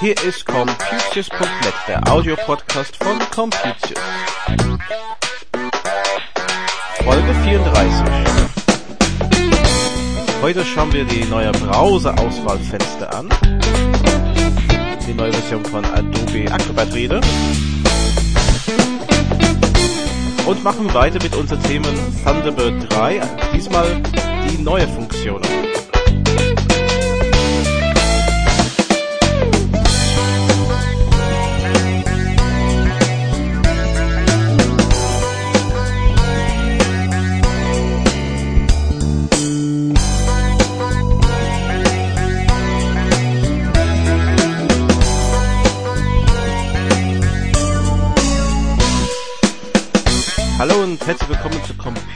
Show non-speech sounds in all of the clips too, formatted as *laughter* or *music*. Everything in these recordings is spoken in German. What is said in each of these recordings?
Hier ist Computius.net, der Audiopodcast von Computius. Folge 34. Heute schauen wir die neue Browser-Auswahlfenster an. Die neue Version von Adobe Acrobat Reader. Und machen weiter mit unseren Themen Thunderbird 3. Diesmal die neue Funktionen.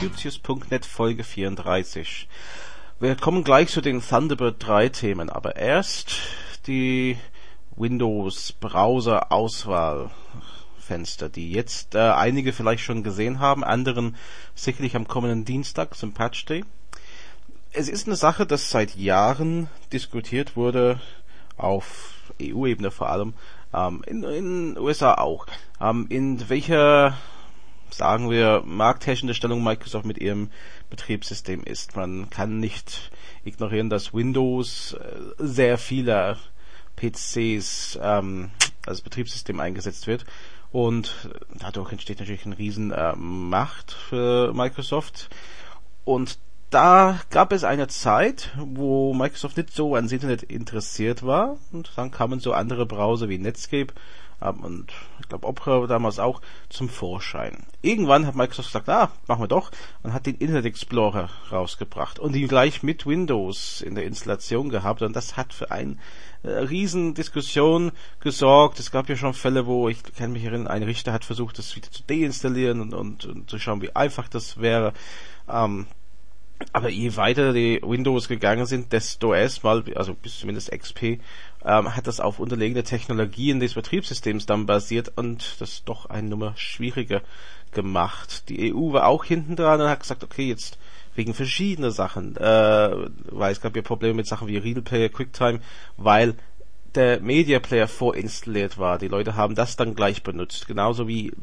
Computius.net Folge 34. Wir kommen gleich zu den Thunderbird 3 Themen, aber erst die Windows Browser Auswahl Fenster, die jetzt äh, einige vielleicht schon gesehen haben, anderen sicherlich am kommenden Dienstag zum Patch Day. Es ist eine Sache, das seit Jahren diskutiert wurde, auf EU-Ebene vor allem, ähm, in den USA auch. Ähm, in welcher sagen wir, marktherrschende Stellung Microsoft mit ihrem Betriebssystem ist. Man kann nicht ignorieren, dass Windows äh, sehr vieler PCs ähm, als Betriebssystem eingesetzt wird. Und dadurch entsteht natürlich eine riesen äh, Macht für Microsoft. Und da gab es eine Zeit, wo Microsoft nicht so ans Internet interessiert war. Und dann kamen so andere Browser wie Netscape und ich glaube Opera damals auch zum Vorschein. Irgendwann hat Microsoft gesagt, ah, machen wir doch, und hat den Internet Explorer rausgebracht und ihn gleich mit Windows in der Installation gehabt und das hat für eine äh, riesen Diskussion gesorgt. Es gab ja schon Fälle, wo ich kann mich erinnern, ein Richter hat versucht, das wieder zu deinstallieren und, und, und zu schauen, wie einfach das wäre. Ähm, aber je weiter die Windows gegangen sind, desto erstmal, also bis zumindest XP, ähm, hat das auf unterlegene Technologien des Betriebssystems dann basiert und das doch eine Nummer schwieriger gemacht. Die EU war auch hinten dran und hat gesagt, okay, jetzt wegen verschiedener Sachen, äh, weil es gab ja Probleme mit Sachen wie Real Player, QuickTime, weil der Media Player vorinstalliert war. Die Leute haben das dann gleich benutzt. Genauso wie äh,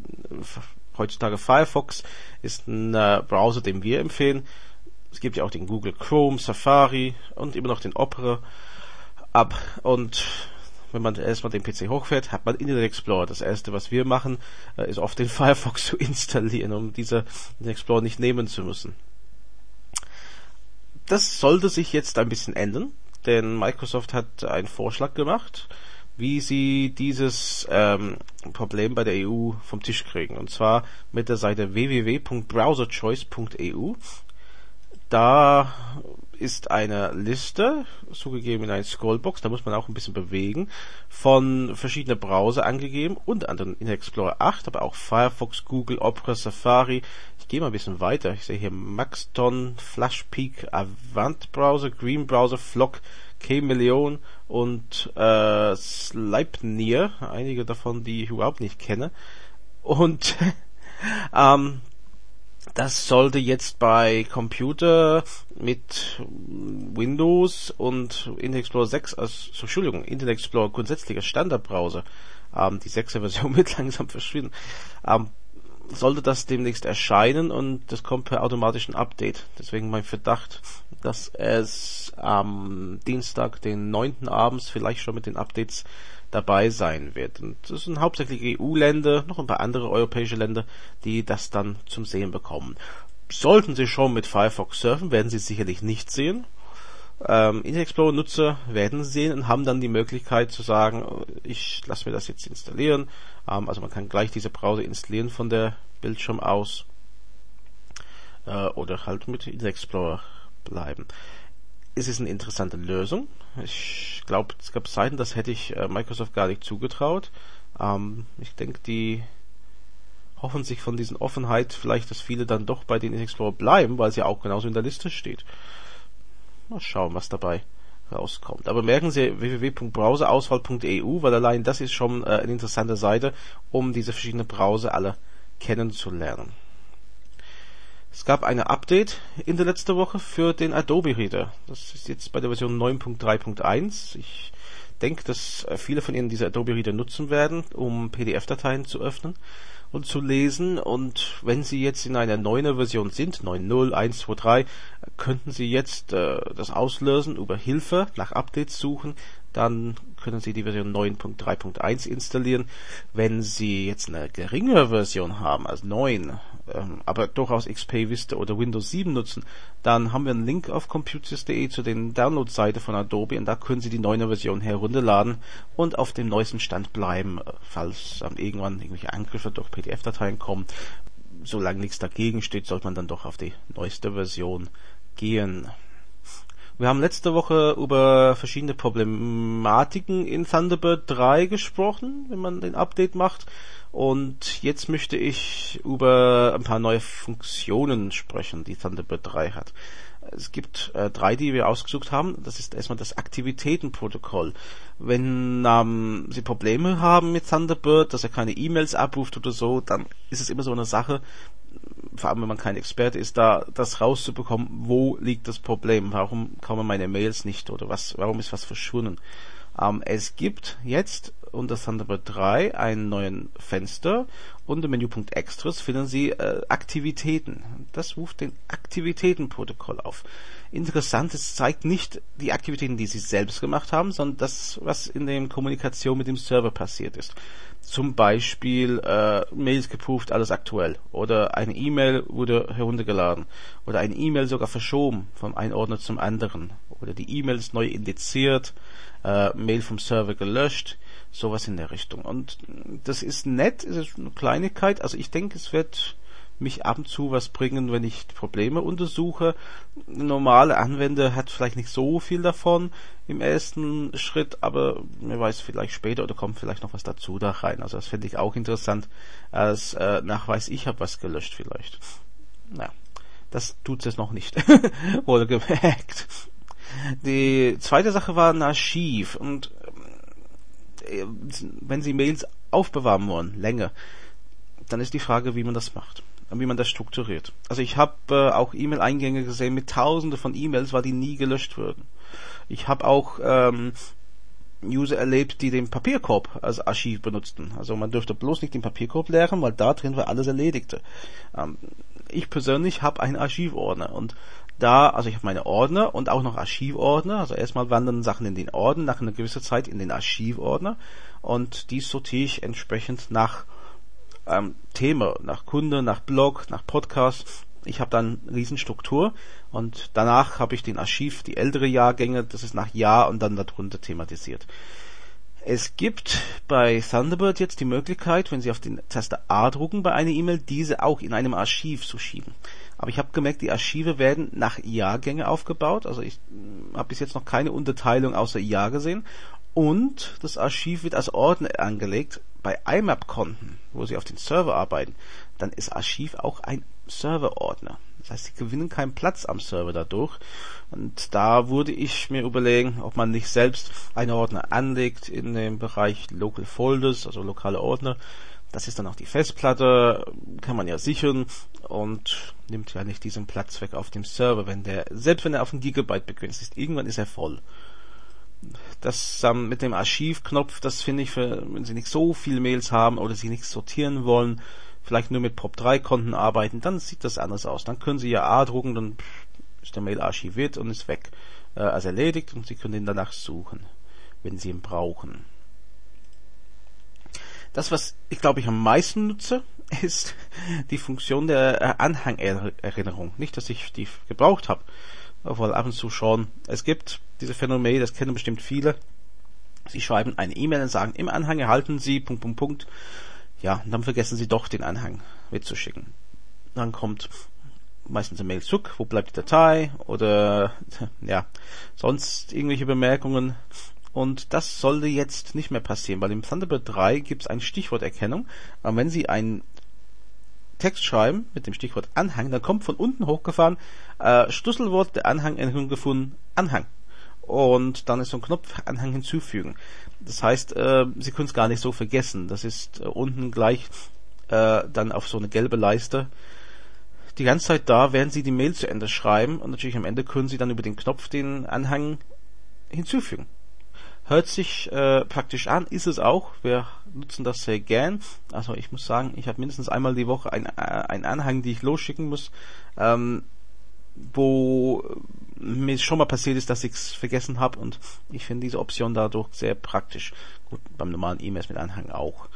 heutzutage Firefox ist ein äh, Browser, den wir empfehlen. Es gibt ja auch den Google Chrome, Safari und immer noch den Opera ab und wenn man erstmal den PC hochfährt, hat man Internet Explorer. Das erste, was wir machen, äh, ist oft den *laughs* Firefox zu installieren, um diese Explorer nicht nehmen zu müssen. Das sollte sich jetzt ein bisschen ändern, denn Microsoft hat einen Vorschlag gemacht, wie sie dieses ähm, Problem bei der EU vom Tisch kriegen. Und zwar mit der Seite www.browserchoice.eu. Da ist eine Liste, zugegeben in einer Scrollbox, da muss man auch ein bisschen bewegen, von verschiedenen Browser angegeben, unter anderem Internet Explorer 8, aber auch Firefox, Google, Opera, Safari. Ich gehe mal ein bisschen weiter. Ich sehe hier Maxton, Flashpeak, Avant Browser, Green Browser, Flock, K-Million und äh, Sleipnir, einige davon, die ich überhaupt nicht kenne. Und *laughs* ähm, das sollte jetzt bei Computer mit Windows und Internet Explorer 6, also Entschuldigung, Internet Explorer grundsätzlicher Standardbrowser, ähm, die 6er Version *laughs* wird langsam verschwinden, ähm, sollte das demnächst erscheinen und das kommt per automatischen Update. Deswegen mein Verdacht, dass es am Dienstag, den 9. abends vielleicht schon mit den Updates dabei sein wird. Und das sind hauptsächlich EU-Länder, noch ein paar andere europäische Länder, die das dann zum Sehen bekommen. Sollten Sie schon mit Firefox surfen, werden Sie es sicherlich nicht sehen. Ähm, Internet Explorer Nutzer werden sehen und haben dann die Möglichkeit zu sagen, ich lasse mir das jetzt installieren. Ähm, also man kann gleich diese Browser installieren von der Bildschirm aus äh, oder halt mit Internet Explorer bleiben es ist eine interessante Lösung. Ich glaube, es gab Seiten, das hätte ich äh, Microsoft gar nicht zugetraut. Ähm, ich denke, die hoffen sich von diesen Offenheit vielleicht, dass viele dann doch bei den Explorer bleiben, weil sie auch genauso in der Liste steht. Mal schauen, was dabei rauskommt. Aber merken Sie www.browserauswahl.eu, weil allein das ist schon äh, eine interessante Seite, um diese verschiedenen Browser alle kennenzulernen. Es gab eine Update in der letzten Woche für den Adobe Reader. Das ist jetzt bei der Version 9.3.1. Ich denke, dass viele von Ihnen diese Adobe Reader nutzen werden, um PDF-Dateien zu öffnen und zu lesen. Und wenn Sie jetzt in einer neuen Version sind, 9.0, 1.2.3, könnten Sie jetzt äh, das auslösen, über Hilfe nach Updates suchen, dann können Sie die Version 9.3.1 installieren. Wenn Sie jetzt eine geringere Version haben, als 9, ähm, aber durchaus XP Vista oder Windows 7 nutzen, dann haben wir einen Link auf computers.de zu den Download-Seite von Adobe und da können Sie die neue Version herunterladen und auf dem neuesten Stand bleiben, äh, falls dann irgendwann irgendwelche Angriffe durch PDF-Dateien kommen. Solange nichts dagegen steht, sollte man dann doch auf die neueste Version gehen. Wir haben letzte Woche über verschiedene Problematiken in Thunderbird 3 gesprochen, wenn man den Update macht. Und jetzt möchte ich über ein paar neue Funktionen sprechen, die Thunderbird 3 hat. Es gibt äh, drei, die wir ausgesucht haben. Das ist erstmal das Aktivitätenprotokoll. Wenn ähm, Sie Probleme haben mit Thunderbird, dass er keine E-Mails abruft oder so, dann ist es immer so eine Sache, vor allem wenn man kein Experte ist, da das rauszubekommen, wo liegt das Problem, warum kommen meine Mails nicht oder was, warum ist was verschwunden. Ähm, es gibt jetzt unter Thunderbird 3 einen neuen Fenster. Unter Menüpunkt Extras finden Sie äh, Aktivitäten. Das ruft den Aktivitätenprotokoll auf. Interessant, es zeigt nicht die Aktivitäten, die Sie selbst gemacht haben, sondern das, was in der Kommunikation mit dem Server passiert ist. Zum Beispiel äh, Mails geprüft, alles aktuell. Oder eine E-Mail wurde heruntergeladen. Oder eine E-Mail sogar verschoben vom einen Ordner zum anderen. Oder die E-Mail ist neu indiziert, äh, Mail vom Server gelöscht sowas in der Richtung. Und das ist nett, es ist eine Kleinigkeit. Also ich denke, es wird mich ab und zu was bringen, wenn ich Probleme untersuche. Ein normaler Anwender hat vielleicht nicht so viel davon im ersten Schritt, aber mir weiß vielleicht später oder kommt vielleicht noch was dazu da rein. Also das finde ich auch interessant als äh, Nachweis, ich habe was gelöscht vielleicht. Na, das tut es noch nicht. *laughs* Wurde gemerkt. Die zweite Sache war ein Archiv und äh, wenn Sie Mails aufbewahren wollen, länger, dann ist die Frage, wie man das macht wie man das strukturiert. Also ich habe äh, auch E-Mail-Eingänge gesehen mit Tausende von E-Mails, weil die nie gelöscht würden. Ich habe auch ähm, User erlebt, die den Papierkorb als Archiv benutzten. Also man dürfte bloß nicht den Papierkorb leeren, weil da drin war alles Erledigte. Ähm, ich persönlich habe einen Archivordner und da, also ich habe meine Ordner und auch noch Archivordner. Also erstmal wandern Sachen in den Ordner, nach einer gewissen Zeit in den Archivordner und die sortiere ich entsprechend nach ähm, Thema, nach Kunde, nach Blog, nach Podcast. Ich habe dann Riesenstruktur und danach habe ich den Archiv, die ältere Jahrgänge, das ist nach Jahr und dann darunter thematisiert. Es gibt bei Thunderbird jetzt die Möglichkeit, wenn Sie auf den Taste A drucken bei einer E-Mail, diese auch in einem Archiv zu schieben. Aber ich habe gemerkt, die Archive werden nach Jahrgänge aufgebaut. Also ich hm, habe bis jetzt noch keine Unterteilung außer Jahr gesehen. Und das Archiv wird als Ordner angelegt. Bei IMAP-Konten, wo Sie auf den Server arbeiten, dann ist Archiv auch ein Serverordner. Das heißt, Sie gewinnen keinen Platz am Server dadurch. Und da würde ich mir überlegen, ob man nicht selbst einen Ordner anlegt in dem Bereich Local Folders, also lokale Ordner. Das ist dann auch die Festplatte, kann man ja sichern und nimmt ja nicht diesen Platz weg auf dem Server, wenn der, selbst wenn er auf ein Gigabyte begrenzt ist, irgendwann ist er voll. Das ähm, mit dem Archivknopf, das finde ich, für, wenn Sie nicht so viele Mails haben oder Sie nichts sortieren wollen, vielleicht nur mit POP3-Konten arbeiten, dann sieht das anders aus. Dann können Sie ja A drucken, dann ist der Mail archiviert und ist weg, äh, als erledigt und Sie können ihn danach suchen, wenn Sie ihn brauchen. Das, was ich glaube ich am meisten nutze, *laughs* ist die Funktion der äh, Anhangerinnerung. Nicht, dass ich die gebraucht habe, obwohl ab und zu schon. Es gibt diese Phänomene, das kennen bestimmt viele. Sie schreiben eine E-Mail und sagen, im Anhang erhalten Sie, Punkt, Punkt, Punkt. Ja, und dann vergessen Sie doch den Anhang mitzuschicken. Dann kommt meistens eine Mail zurück, wo bleibt die Datei oder *laughs* ja, sonst irgendwelche Bemerkungen. Und das sollte jetzt nicht mehr passieren, weil im Thunderbird 3 gibt es eine Stichworterkennung. Und wenn Sie einen Text schreiben mit dem Stichwort Anhang, dann kommt von unten hochgefahren äh, Schlüsselwort der Anhangänderung gefunden, Anhang. Und dann ist so ein Knopf Anhang hinzufügen. Das heißt, äh, Sie können es gar nicht so vergessen. Das ist äh, unten gleich äh, dann auf so eine gelbe Leiste die ganze Zeit da, während Sie die Mail zu Ende schreiben und natürlich am Ende können Sie dann über den Knopf den Anhang hinzufügen. Hört sich äh, praktisch an, ist es auch. Wir nutzen das sehr gern. Also ich muss sagen, ich habe mindestens einmal die Woche einen ein Anhang, die ich losschicken muss, ähm, wo mir schon mal passiert ist, dass ich es vergessen habe und ich finde diese Option dadurch sehr praktisch. Gut, beim normalen E-Mails mit Anhang auch.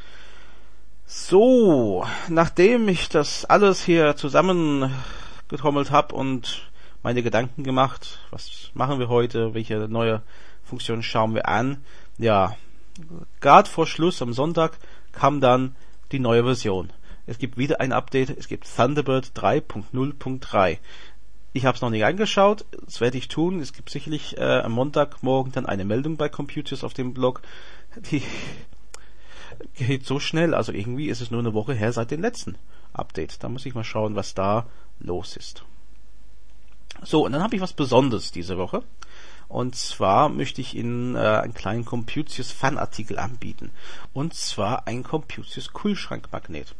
So, nachdem ich das alles hier zusammengetrommelt habe und meine Gedanken gemacht, was machen wir heute, welche neue Funktion schauen wir an, ja, gerade vor Schluss am Sonntag kam dann die neue Version. Es gibt wieder ein Update, es gibt Thunderbird 3.0.3. Ich habe es noch nicht angeschaut, das werde ich tun. Es gibt sicherlich äh, am Montagmorgen dann eine Meldung bei Computers auf dem Blog. Die *laughs* geht so schnell. Also irgendwie ist es nur eine Woche her seit dem letzten Update. Da muss ich mal schauen, was da los ist. So, und dann habe ich was Besonderes diese Woche. Und zwar möchte ich Ihnen äh, einen kleinen Computius Fanartikel anbieten. Und zwar ein Computius Kühlschrankmagnet.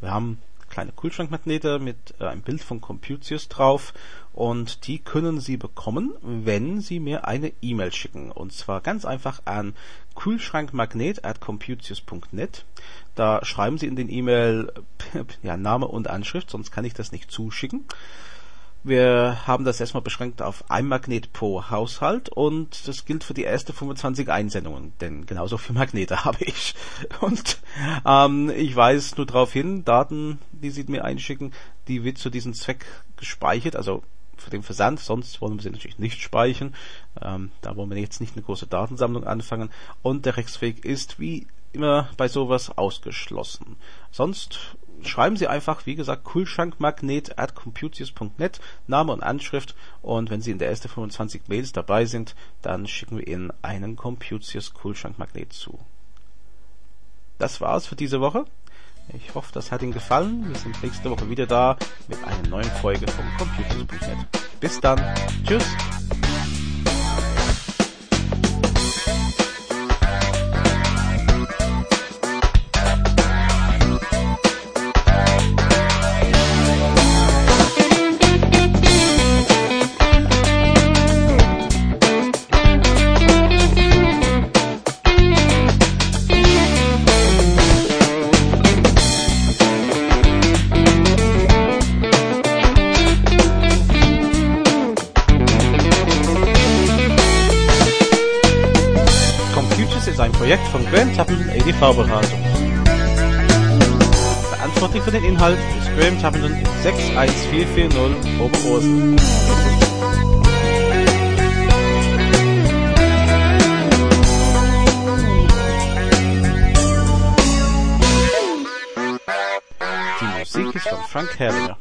Wir haben kleine Kühlschrankmagnete mit äh, einem Bild von Computius drauf und die können Sie bekommen, wenn Sie mir eine E-Mail schicken. Und zwar ganz einfach an kühlschrankmagnet at computius.net. Da schreiben Sie in den E-Mail *laughs* ja, Name und Anschrift, sonst kann ich das nicht zuschicken. Wir haben das erstmal beschränkt auf ein Magnet pro Haushalt und das gilt für die erste 25 Einsendungen, denn genauso viele Magnete *laughs* habe ich. Und ähm, ich weise nur darauf hin, Daten, die Sie mir einschicken, die wird zu diesem Zweck gespeichert, also für den Versand, sonst wollen wir sie natürlich nicht speichern. Ähm, da wollen wir jetzt nicht eine große Datensammlung anfangen. Und der Rechtsweg ist wie immer bei sowas ausgeschlossen. Sonst schreiben Sie einfach, wie gesagt, Kühlschrankmagnet at computius.net, Name und Anschrift und wenn Sie in der ersten 25 Mails dabei sind, dann schicken wir Ihnen einen Computius Kühlschrankmagnet zu. Das war's für diese Woche. Ich hoffe, das hat Ihnen gefallen. Wir sind nächste Woche wieder da mit einer neuen Folge vom Computers.net. Bis dann. Tschüss. Tappenden EDV-Beratung. Verantwortlich für den Inhalt ist Graham Tappenden in 61440 Oberursel. Die Musik ist von Frank Herringer.